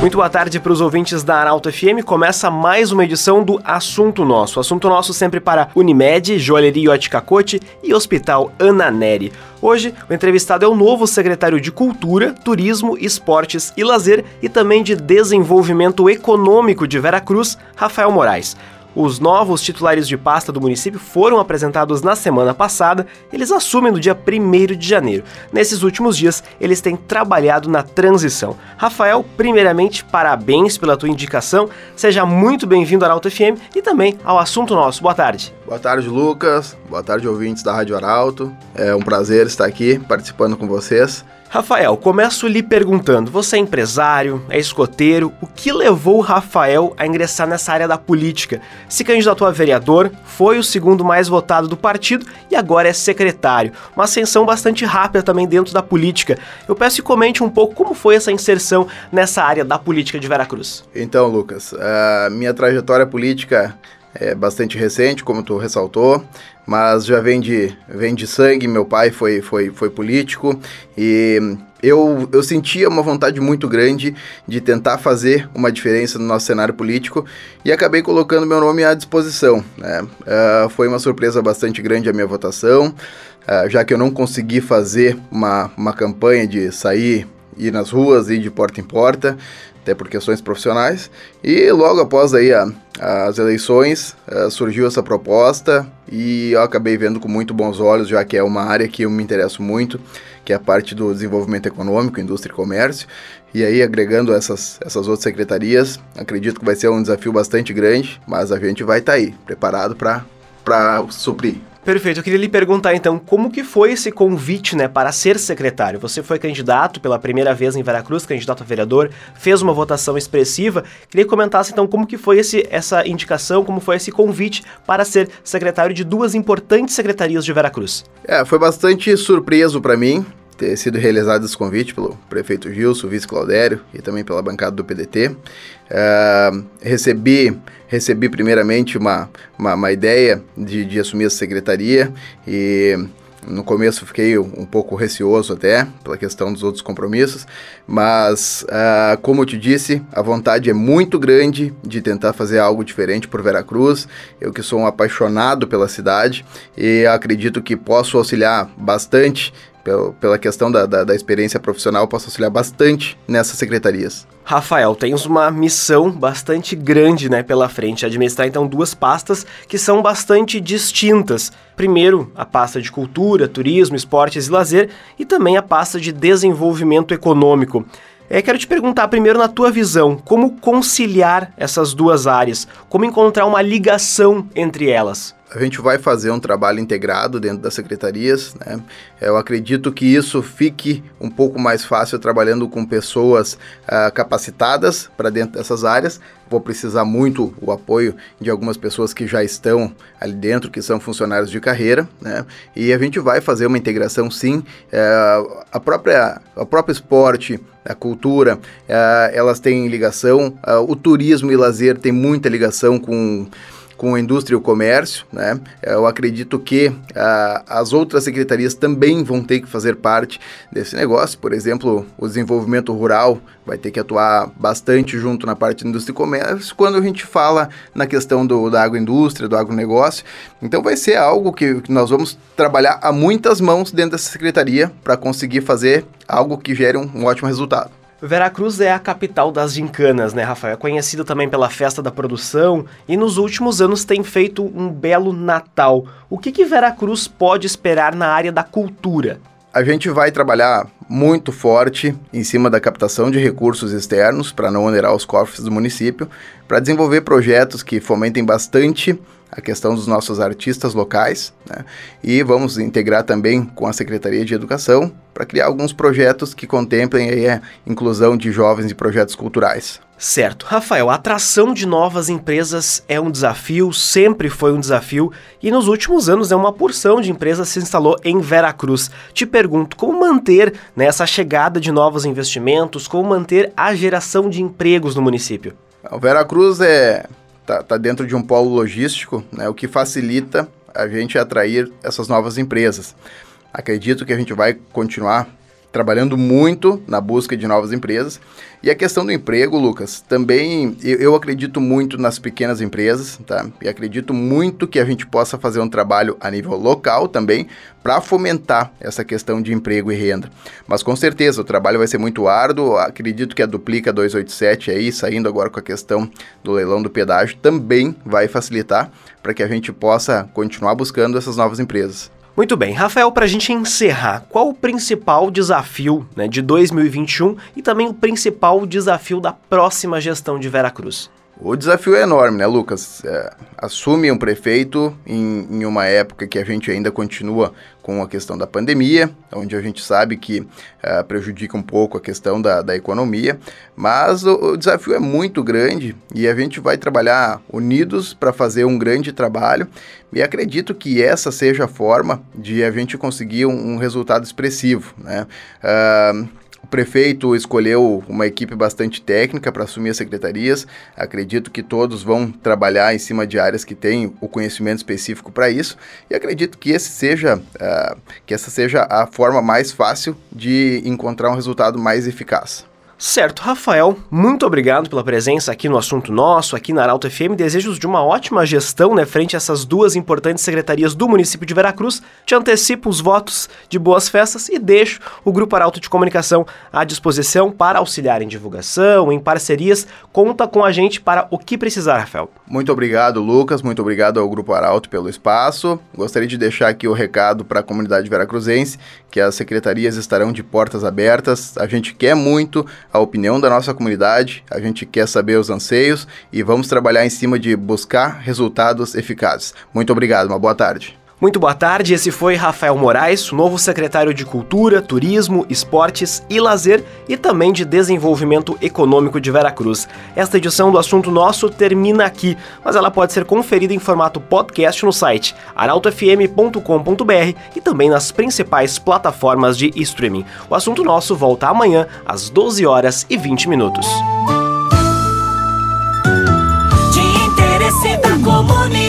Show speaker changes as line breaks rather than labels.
Muito boa tarde para os ouvintes da Arauto FM. Começa mais uma edição do Assunto Nosso. Assunto Nosso sempre para Unimed, Joalheria Ótica Cote e Hospital Ana Neri. Hoje, o entrevistado é o novo secretário de Cultura, Turismo, Esportes e Lazer e também de Desenvolvimento Econômico de Veracruz, Rafael Moraes. Os novos titulares de pasta do município foram apresentados na semana passada, eles assumem no dia 1 de janeiro. Nesses últimos dias, eles têm trabalhado na transição. Rafael, primeiramente, parabéns pela tua indicação, seja muito bem-vindo ao Arauto FM e também ao assunto nosso. Boa tarde.
Boa tarde, Lucas. Boa tarde, ouvintes da Rádio Arauto. É um prazer estar aqui participando com vocês.
Rafael, começo lhe perguntando: você é empresário, é escoteiro, o que levou o Rafael a ingressar nessa área da política? Se candidatou a vereador, foi o segundo mais votado do partido e agora é secretário. Uma ascensão bastante rápida também dentro da política. Eu peço que comente um pouco como foi essa inserção nessa área da política de Veracruz.
Então, Lucas, a minha trajetória política é bastante recente, como tu ressaltou, mas já vem de, vem de sangue. Meu pai foi, foi, foi político e eu, eu sentia uma vontade muito grande de tentar fazer uma diferença no nosso cenário político e acabei colocando meu nome à disposição. Né? Uh, foi uma surpresa bastante grande a minha votação, uh, já que eu não consegui fazer uma, uma campanha de sair ir nas ruas, ir de porta em porta até por questões profissionais. E logo após aí a, as eleições uh, surgiu essa proposta e eu acabei vendo com muito bons olhos, já que é uma área que eu me interesso muito, que é a parte do desenvolvimento econômico, indústria e comércio. E aí, agregando essas, essas outras secretarias, acredito que vai ser um desafio bastante grande, mas a gente vai estar tá aí, preparado para suprir.
Perfeito. Eu queria lhe perguntar então, como que foi esse convite, né, para ser secretário? Você foi candidato pela primeira vez em Veracruz, candidato a vereador, fez uma votação expressiva. Queria que comentasse então como que foi esse, essa indicação, como foi esse convite para ser secretário de duas importantes secretarias de Veracruz.
É, foi bastante surpreso para mim ter sido realizado esse convite pelo prefeito Gilson, vice Claudério e também pela bancada do PDT. Uh, é, recebi, recebi primeiramente uma, uma, uma ideia de, de, assumir essa secretaria e no começo fiquei um pouco receoso até pela questão dos outros compromissos, mas uh, como eu te disse, a vontade é muito grande de tentar fazer algo diferente por Veracruz. Eu que sou um apaixonado pela cidade e acredito que posso auxiliar bastante pela questão da, da, da experiência profissional, posso auxiliar bastante nessas secretarias.
Rafael, tens uma missão bastante grande né, pela frente, administrar então duas pastas que são bastante distintas. Primeiro, a pasta de cultura, turismo, esportes e lazer, e também a pasta de desenvolvimento econômico. É, quero te perguntar primeiro, na tua visão, como conciliar essas duas áreas? Como encontrar uma ligação entre elas?
A gente vai fazer um trabalho integrado dentro das secretarias. Né? Eu acredito que isso fique um pouco mais fácil trabalhando com pessoas uh, capacitadas para dentro dessas áreas. Vou precisar muito o apoio de algumas pessoas que já estão ali dentro, que são funcionários de carreira, né? E a gente vai fazer uma integração, sim. Uh, a própria, o próprio esporte, a cultura, uh, elas têm ligação. o turismo e lazer tem muita ligação com com a indústria e o comércio, né? Eu acredito que ah, as outras secretarias também vão ter que fazer parte desse negócio. Por exemplo, o desenvolvimento rural vai ter que atuar bastante junto na parte de indústria e comércio quando a gente fala na questão do, da agroindústria, do agronegócio. Então vai ser algo que, que nós vamos trabalhar a muitas mãos dentro dessa secretaria para conseguir fazer algo que gere um, um ótimo resultado.
Veracruz é a capital das gincanas, né, Rafael? É conhecido também pela festa da produção e nos últimos anos tem feito um belo Natal. O que, que Veracruz pode esperar na área da cultura?
A gente vai trabalhar muito forte em cima da captação de recursos externos para não onerar os cofres do município, para desenvolver projetos que fomentem bastante a questão dos nossos artistas locais, né? e vamos integrar também com a Secretaria de Educação para criar alguns projetos que contemplem aí a inclusão de jovens em projetos culturais.
Certo. Rafael, a atração de novas empresas é um desafio, sempre foi um desafio, e nos últimos anos é uma porção de empresas se instalou em Veracruz. Te pergunto, como manter né, essa chegada de novos investimentos, como manter a geração de empregos no município?
O Veracruz é tá, tá dentro de um polo logístico, né, o que facilita a gente atrair essas novas empresas. Acredito que a gente vai continuar trabalhando muito na busca de novas empresas. E a questão do emprego, Lucas, também eu, acredito muito nas pequenas empresas, tá? E acredito muito que a gente possa fazer um trabalho a nível local também para fomentar essa questão de emprego e renda. Mas com certeza o trabalho vai ser muito árduo. Acredito que a Duplica 287 aí, saindo agora com a questão do leilão do pedágio, também vai facilitar para que a gente possa continuar buscando essas novas empresas.
Muito bem, Rafael, para a gente encerrar, qual o principal desafio né, de 2021 e também o principal desafio da próxima gestão de Veracruz?
O desafio é enorme, né, Lucas? É, assume um prefeito em, em, uma época que a gente ainda continua com a questão da pandemia, onde a gente sabe que é, prejudica um pouco a questão da, da economia, mas o, o, desafio é muito grande e a gente vai trabalhar unidos para fazer um grande trabalho e acredito que essa seja a forma de a gente conseguir um, um resultado expressivo, né? Uh, o prefeito escolheu uma equipe bastante técnica para assumir as secretarias. Acredito que todos vão trabalhar em cima de áreas que têm o conhecimento específico para isso. E acredito que, esse seja, uh, que essa seja a forma mais fácil de encontrar um resultado mais eficaz.
Certo, Rafael, muito obrigado pela presença aqui no Assunto Nosso, aqui na Arauto FM. Desejos de uma ótima gestão, né, frente a essas duas importantes secretarias do município de Veracruz. Te antecipo os votos de boas festas e deixo o Grupo Arauto de Comunicação à disposição para auxiliar em divulgação, em parcerias. Conta com a gente para o que precisar, Rafael.
Muito obrigado, Lucas. Muito obrigado ao Grupo Arauto pelo espaço. Gostaria de deixar aqui o recado para a comunidade veracruzense que as secretarias estarão de portas abertas. A gente quer muito a opinião da nossa comunidade, a gente quer saber os anseios e vamos trabalhar em cima de buscar resultados eficazes. Muito obrigado, uma boa tarde.
Muito boa tarde, esse foi Rafael Moraes, novo secretário de Cultura, Turismo, Esportes e Lazer e também de Desenvolvimento Econômico de Veracruz. Esta edição do Assunto Nosso termina aqui, mas ela pode ser conferida em formato podcast no site arautofm.com.br e também nas principais plataformas de streaming. O Assunto Nosso volta amanhã às 12 horas e 20 minutos. De interesse da comunidade